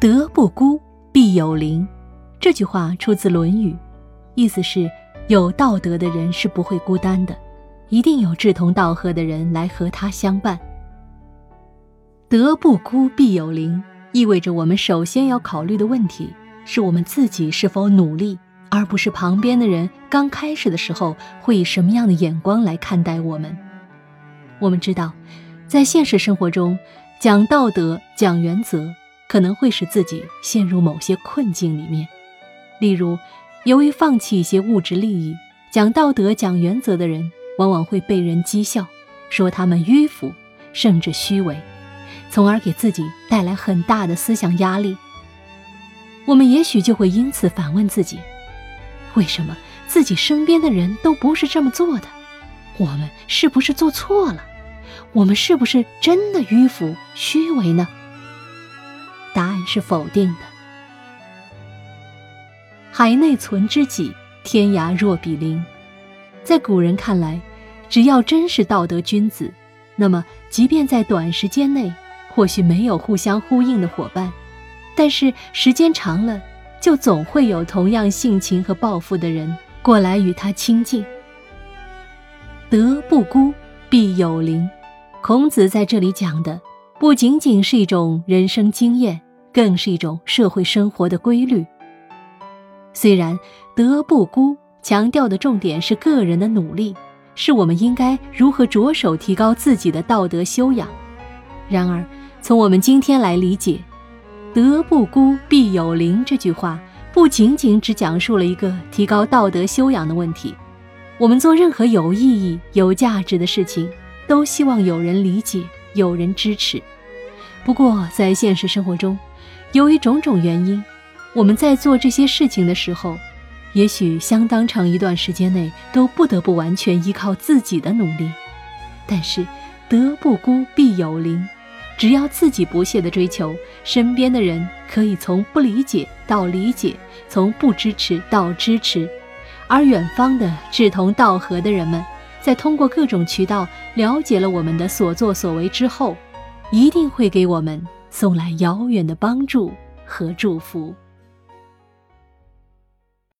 德不孤，必有邻。这句话出自《论语》，意思是有道德的人是不会孤单的，一定有志同道合的人来和他相伴。德不孤，必有邻，意味着我们首先要考虑的问题是我们自己是否努力，而不是旁边的人刚开始的时候会以什么样的眼光来看待我们。我们知道，在现实生活中，讲道德、讲原则。可能会使自己陷入某些困境里面，例如，由于放弃一些物质利益，讲道德、讲原则的人，往往会被人讥笑，说他们迂腐，甚至虚伪，从而给自己带来很大的思想压力。我们也许就会因此反问自己：为什么自己身边的人都不是这么做的？我们是不是做错了？我们是不是真的迂腐、虚伪呢？是否定的。海内存知己，天涯若比邻。在古人看来，只要真是道德君子，那么即便在短时间内或许没有互相呼应的伙伴，但是时间长了，就总会有同样性情和抱负的人过来与他亲近。德不孤，必有邻。孔子在这里讲的。不仅仅是一种人生经验，更是一种社会生活的规律。虽然德不孤强调的重点是个人的努力，是我们应该如何着手提高自己的道德修养。然而，从我们今天来理解“德不孤，必有邻”这句话，不仅仅只讲述了一个提高道德修养的问题。我们做任何有意义、有价值的事情，都希望有人理解。有人支持，不过在现实生活中，由于种种原因，我们在做这些事情的时候，也许相当长一段时间内都不得不完全依靠自己的努力。但是，德不孤，必有邻。只要自己不懈地追求，身边的人可以从不理解到理解，从不支持到支持，而远方的志同道合的人们。在通过各种渠道了解了我们的所作所为之后，一定会给我们送来遥远的帮助和祝福。